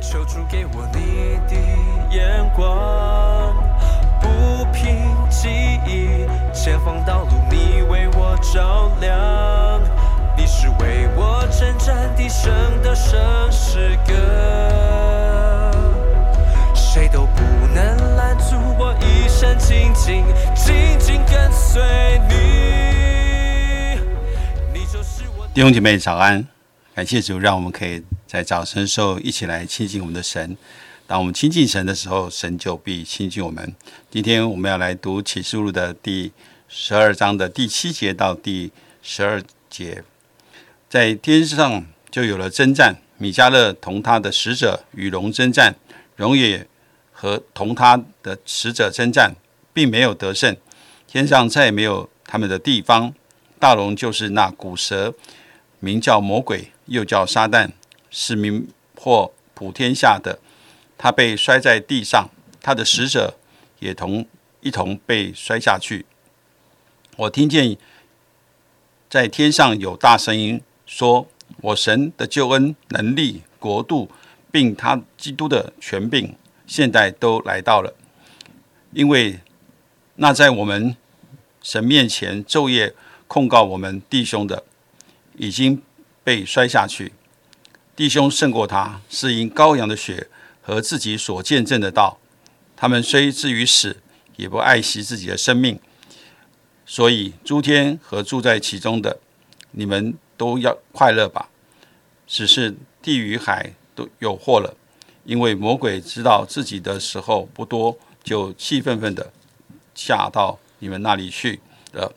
求主给我你的眼光，不凭记忆，前方道路你为我照亮，你是为我征战的胜的胜诗歌，谁都不能拦阻我一生紧紧紧紧跟随你，你就是我弟兄姐妹早安，感谢主，让我们可以在早晨的时候一起来亲近我们的神。当我们亲近神的时候，神就必亲近我们。今天我们要来读启示录的第十二章的第七节到第十二节，在天上就有了征战，米迦勒同他的使者与龙征战，龙也和同他的使者征战，并没有得胜。天上再也没有他们的地方。大龙就是那古蛇，名叫魔鬼，又叫撒旦，是名或普天下的。他被摔在地上，他的使者也同一同被摔下去。我听见在天上有大声音说：“我神的救恩、能力、国度，并他基督的权柄，现在都来到了。因为那在我们神面前昼夜控告我们弟兄的，已经被摔下去。弟兄胜过他，是因羔羊的血和自己所见证的道。他们虽至于死，也不爱惜自己的生命。所以诸天和住在其中的，你们都要快乐吧。只是地与海都有祸了，因为魔鬼知道自己的时候不多，就气愤愤的下到你们那里去了。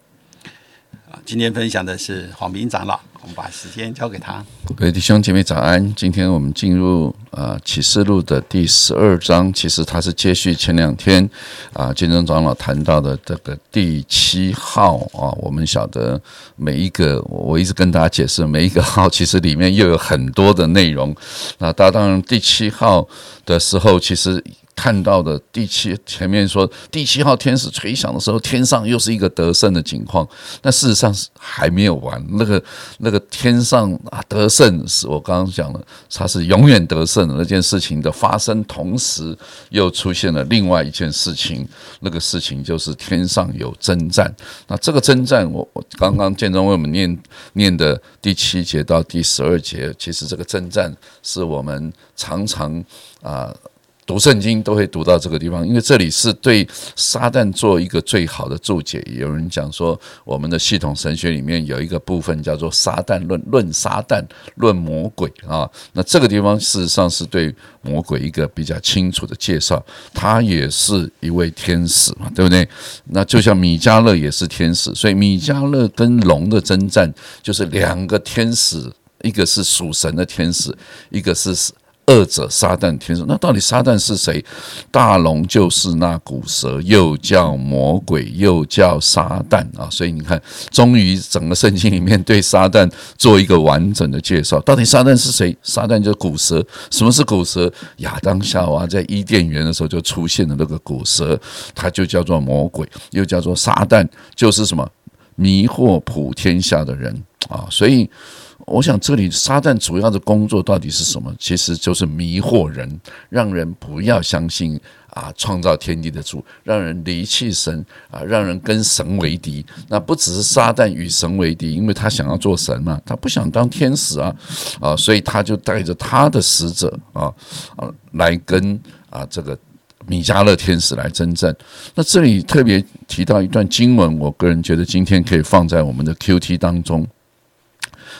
啊，今天分享的是黄明长老，我们把时间交给他。各位弟兄姐妹早安！今天我们进入呃启示录的第十二章，其实它是接续前两天啊金正长老谈到的这个第七号啊。我们晓得每一个，我一直跟大家解释，每一个号其实里面又有很多的内容。那大家当然第七号的时候，其实。看到的第七前面说第七号天使吹响的时候，天上又是一个得胜的情况。那事实上是还没有完，那个那个天上啊得胜是我刚刚讲了，它是永远得胜的那件事情的发生，同时又出现了另外一件事情，那个事情就是天上有征战。那这个征战，我我刚刚建中为我们念念的第七节到第十二节，其实这个征战是我们常常啊。读圣经都会读到这个地方，因为这里是对撒旦做一个最好的注解。有人讲说，我们的系统神学里面有一个部分叫做“撒旦论”，论撒旦，论魔鬼啊。那这个地方事实上是对魔鬼一个比较清楚的介绍。他也是一位天使嘛，对不对？那就像米迦勒也是天使，所以米迦勒跟龙的征战就是两个天使，一个是属神的天使，一个是。二者撒旦天使，那到底撒旦是谁？大龙就是那古蛇，又叫魔鬼，又叫撒旦啊！所以你看，终于整个圣经里面对撒旦做一个完整的介绍。到底撒旦是谁？撒旦就是古蛇。什么是古蛇？亚当夏娃在伊甸园的时候就出现了那个古蛇，它就叫做魔鬼，又叫做撒旦，就是什么迷惑普天下的人啊！所以。我想，这里撒旦主要的工作到底是什么？其实就是迷惑人，让人不要相信啊，创造天地的主，让人离弃神啊，让人跟神为敌。那不只是撒旦与神为敌，因为他想要做神嘛，他不想当天使啊啊，所以他就带着他的使者啊啊来跟啊这个米迦勒天使来征战。那这里特别提到一段经文，我个人觉得今天可以放在我们的 Q T 当中。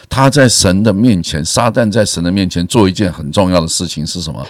他在神的面前，撒旦在神的面前做一件很重要的事情是什么？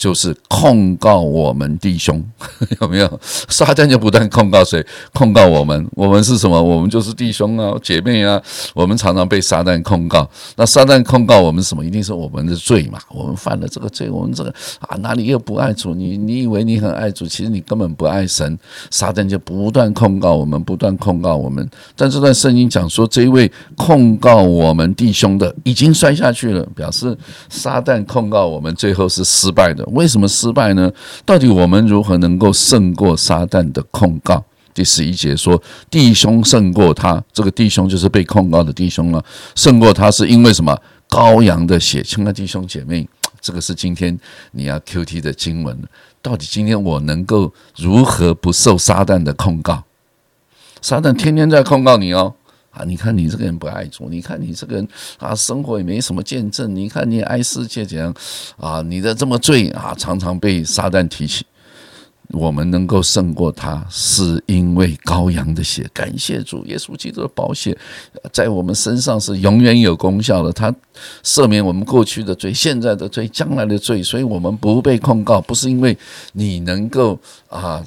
就是控告我们弟兄，有没有？撒旦就不断控告谁？控告我们。我们是什么？我们就是弟兄啊，姐妹啊。我们常常被撒旦控告。那撒旦控告我们什么？一定是我们的罪嘛？我们犯了这个罪，我们这个啊，哪里又不爱主？你你以为你很爱主，其实你根本不爱神。撒旦就不断控告我们，不断控告我们。但这段圣经讲说，这一位控告我们弟兄的已经摔下去了，表示撒旦控告我们最后是失败的。为什么失败呢？到底我们如何能够胜过撒旦的控告？第十一节说，弟兄胜过他，这个弟兄就是被控告的弟兄了。胜过他是因为什么？羔羊的血，亲爱的弟兄姐妹，这个是今天你要 Q T 的经文。到底今天我能够如何不受撒旦的控告？撒旦天天在控告你哦。啊，你看你这个人不爱主，你看你这个人啊，生活也没什么见证，你看你爱世界怎样啊？你的这么罪啊，常常被撒旦提起。我们能够胜过他，是因为羔羊的血。感谢主，耶稣基督的宝血在我们身上是永远有功效的。他赦免我们过去的罪、现在的罪、将来的罪，所以我们不被控告。不是因为你能够啊。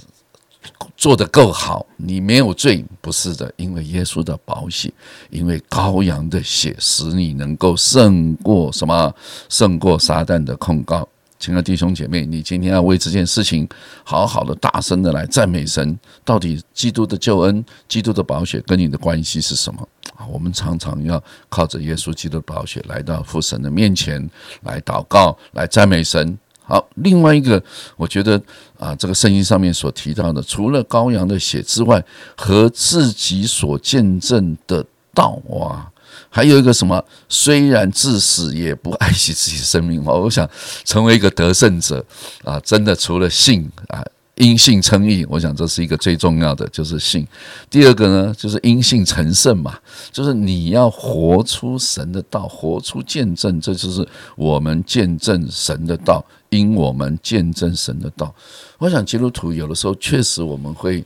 做得够好，你没有罪，不是的，因为耶稣的宝血，因为羔羊的血，使你能够胜过什么？胜过撒旦的控告。亲爱的弟兄姐妹，你今天要为这件事情好好的、大声的来赞美神。到底基督的救恩、基督的宝血跟你的关系是什么？啊，我们常常要靠着耶稣基督的宝血来到父神的面前来祷告、来赞美神。好，另外一个，我觉得啊，这个圣经上面所提到的，除了羔羊的血之外，和自己所见证的道哇，还有一个什么？虽然至死也不爱惜自己生命哦。我想成为一个得胜者啊，真的除了信啊。因信称义，我想这是一个最重要的，就是信。第二个呢，就是因信成圣嘛，就是你要活出神的道，活出见证，这就是我们见证神的道，因我们见证神的道。我想基督徒有的时候确实我们会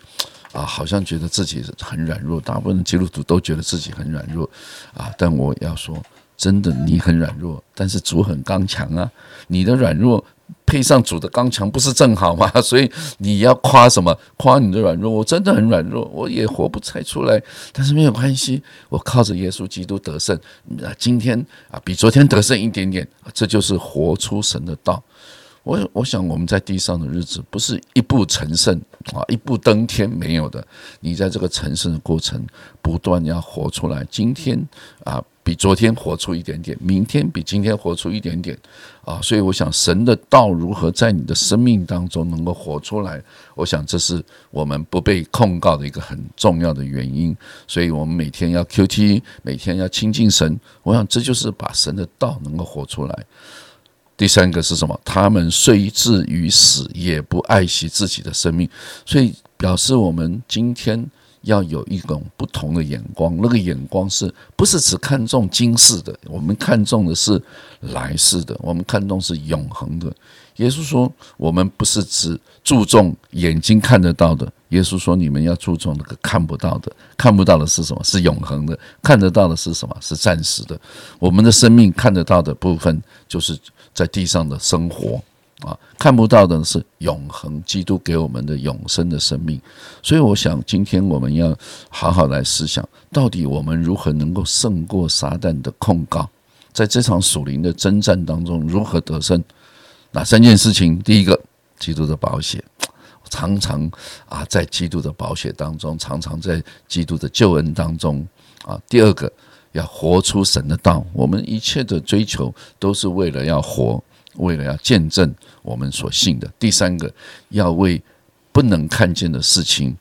啊，好像觉得自己很软弱，大部分基督徒都觉得自己很软弱啊。但我要说，真的，你很软弱，但是主很刚强啊，你的软弱。配上主的刚强，不是正好吗？所以你要夸什么？夸你的软弱。我真的很软弱，我也活不太出来。但是没有关系，我靠着耶稣基督得胜。那，今天啊，比昨天得胜一点点，这就是活出神的道。我我想我们在地上的日子，不是一步成圣啊，一步登天没有的。你在这个成圣的过程，不断要活出来。今天啊。比昨天活出一点点，明天比今天活出一点点，啊，所以我想神的道如何在你的生命当中能够活出来，我想这是我们不被控告的一个很重要的原因。所以我们每天要 Q T，每天要亲近神，我想这就是把神的道能够活出来。第三个是什么？他们虽至于死，也不爱惜自己的生命，所以表示我们今天。要有一种不同的眼光，那个眼光是不是只看重今世的？我们看重的是来世的，我们看重是永恒的。耶稣说，我们不是只注重眼睛看得到的。耶稣说，你们要注重那个看不到的。看不到的是什么？是永恒的。看得到的是什么？是暂时的。我们的生命看得到的部分，就是在地上的生活。啊，看不到的是永恒，基督给我们的永生的生命。所以，我想今天我们要好好来思想，到底我们如何能够胜过撒旦的控告，在这场属灵的征战当中如何得胜？哪三件事情？第一个，基督的保险，常常啊，在基督的保险当中，常常在基督的救恩当中啊。第二个，要活出神的道。我们一切的追求都是为了要活。为了要见证我们所信的，第三个要为不能看见的事情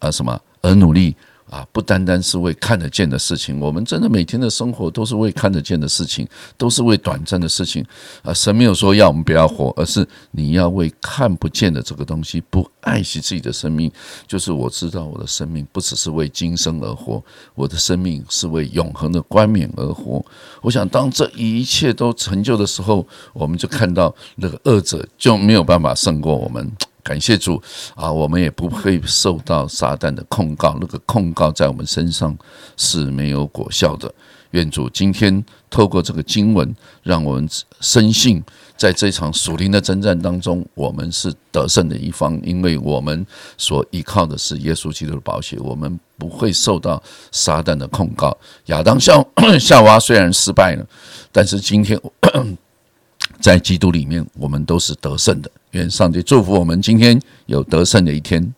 而什么而努力。啊，不单单是为看得见的事情，我们真的每天的生活都是为看得见的事情，都是为短暂的事情。啊，神没有说要我们不要活，而是你要为看不见的这个东西不爱惜自己的生命。就是我知道我的生命不只是为今生而活，我的生命是为永恒的冠冕而活。我想，当这一切都成就的时候，我们就看到那个恶者就没有办法胜过我们。感谢主啊，我们也不会受到撒旦的控告，那个控告在我们身上是没有果效的。愿主今天透过这个经文，让我们深信，在这场属灵的征战当中，我们是得胜的一方，因为我们所依靠的是耶稣基督的宝血，我们不会受到撒旦的控告。亚当夏 夏娃虽然失败了，但是今天。在基督里面，我们都是得胜的。愿上帝祝福我们今天有得胜的一天。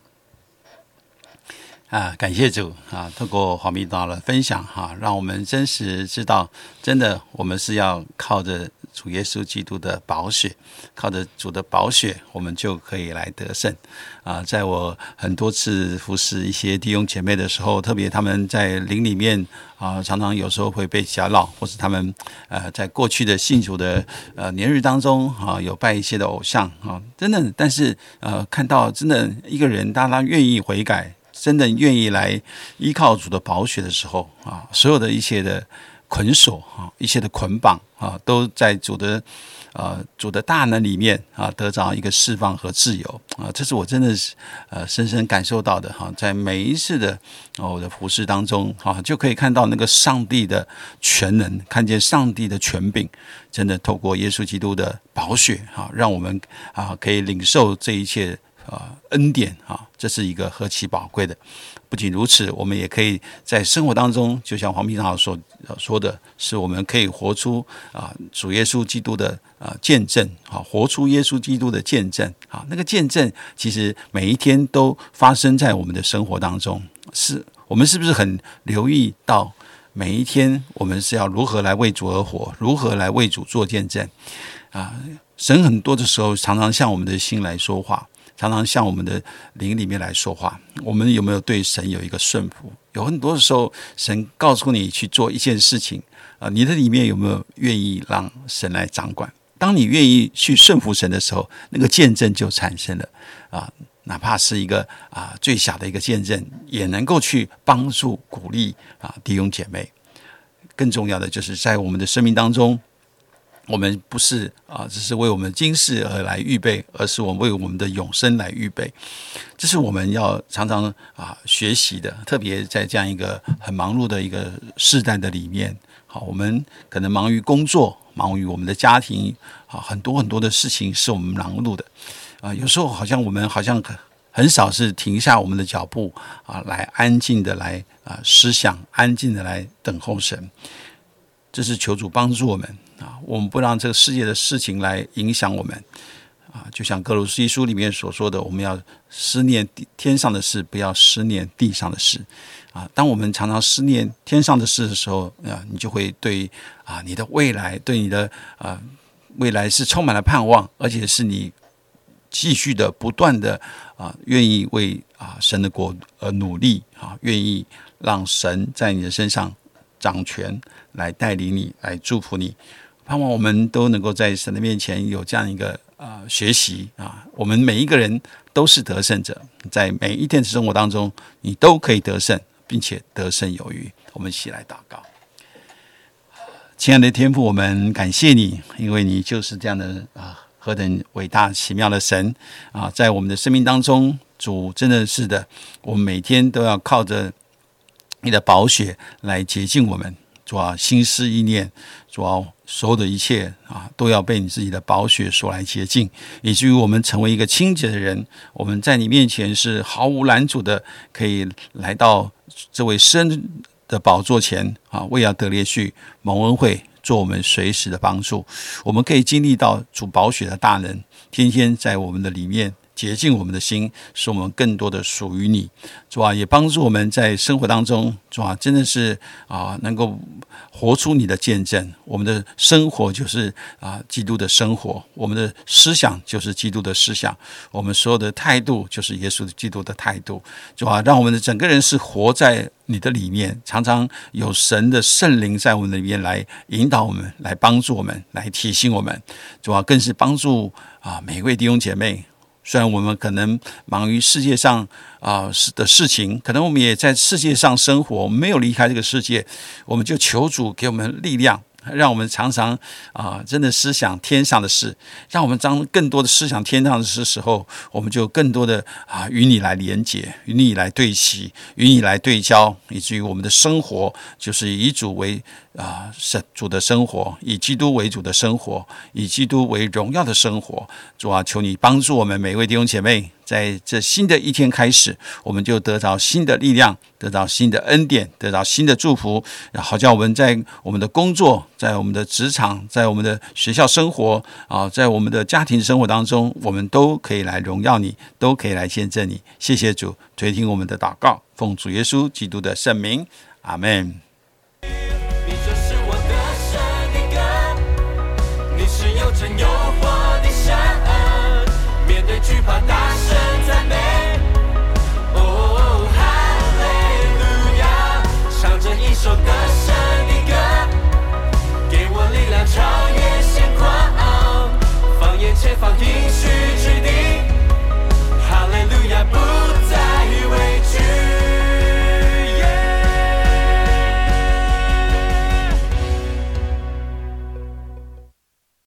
啊，感谢主啊！透过黄明道的分享哈，让我们真实知道，真的我们是要靠着主耶稣基督的宝血，靠着主的宝血，我们就可以来得胜。啊，在我很多次服侍一些弟兄姐妹的时候，特别他们在灵里面啊，常常有时候会被搅扰，或是他们呃，在过去的信主的呃年日当中啊，有拜一些的偶像啊，真的，但是呃，看到真的一个人，当他愿意悔改，真的愿意来依靠主的宝血的时候啊，所有的一切的。捆锁啊，一切的捆绑啊，都在主的呃主的大能里面啊，得着一个释放和自由啊，这是我真的是呃深深感受到的哈，在每一次的我的服饰当中哈，就可以看到那个上帝的全能，看见上帝的权柄，真的透过耶稣基督的宝血哈，让我们啊可以领受这一切啊恩典啊，这是一个何其宝贵的。不仅如此，我们也可以在生活当中，就像黄平常所说的是，我们可以活出啊主耶稣基督的啊见证，啊，活出耶稣基督的见证，啊，那个见证其实每一天都发生在我们的生活当中。是我们是不是很留意到每一天我们是要如何来为主而活，如何来为主做见证？啊，神很多的时候常常向我们的心来说话。常常向我们的灵里面来说话，我们有没有对神有一个顺服？有很多的时候，神告诉你去做一件事情啊，你的里面有没有愿意让神来掌管？当你愿意去顺服神的时候，那个见证就产生了啊，哪怕是一个啊最小的一个见证，也能够去帮助鼓励啊弟兄姐妹。更重要的就是在我们的生命当中。我们不是啊，只是为我们今世而来预备，而是我们为我们的永生来预备。这是我们要常常啊学习的，特别在这样一个很忙碌的一个世代的里面。好，我们可能忙于工作，忙于我们的家庭，啊，很多很多的事情是我们忙碌的。啊，有时候好像我们好像很少是停下我们的脚步啊，来安静的来啊思想，安静的来等候神。这是求主帮助我们。啊，我们不让这个世界的事情来影响我们啊！就像格鲁斯书里面所说的，我们要思念天上的事，不要思念地上的事啊！当我们常常思念天上的事的时候啊，你就会对啊你的未来，对你的啊未来是充满了盼望，而且是你继续的不断的啊愿意为啊神的国而努力啊，愿意让神在你的身上掌权，来带领你，来祝福你。盼望我们都能够在神的面前有这样一个啊学习啊，我们每一个人都是得胜者，在每一天的生活当中，你都可以得胜，并且得胜有余。我们一起来祷告，亲爱的天父，我们感谢你，因为你就是这样的啊，何等伟大奇妙的神啊，在我们的生命当中，主真的是的，我们每天都要靠着你的宝血来洁净我们。主要心思意念，主要所有的一切啊，都要被你自己的宝血所来洁净，以至于我们成为一个清洁的人。我们在你面前是毫无拦阻的，可以来到这位生的宝座前啊，为要得列去蒙恩惠，做我们随时的帮助。我们可以经历到主宝血的大能，天天在我们的里面。洁净我们的心，使我们更多的属于你，主啊，也帮助我们在生活当中，主啊，真的是啊，能够活出你的见证。我们的生活就是啊，基督的生活；我们的思想就是基督的思想；我们所有的态度就是耶稣的基督的态度。主啊，让我们的整个人是活在你的里面，常常有神的圣灵在我们里面来引导我们，来帮助我们，来提醒我们。主啊，更是帮助啊每位弟兄姐妹。虽然我们可能忙于世界上啊事的事情，可能我们也在世界上生活，没有离开这个世界，我们就求主给我们力量。让我们常常啊，真的思想天上的事，让我们当更多的思想天上的事时候，我们就更多的啊，与你来连接，与你来对齐，与你来对焦，以至于我们的生活就是以主为啊神主的生活，以基督为主的生活，以基督为荣耀的生活。主啊，求你帮助我们每一位弟兄姐妹。在这新的一天开始，我们就得到新的力量，得到新的恩典，得到新的祝福，好叫我们在我们的工作、在我们的职场、在我们的学校生活啊，在我们的家庭生活当中，我们都可以来荣耀你，都可以来见证你。谢谢主，垂听我们的祷告，奉主耶稣基督的圣名，阿门。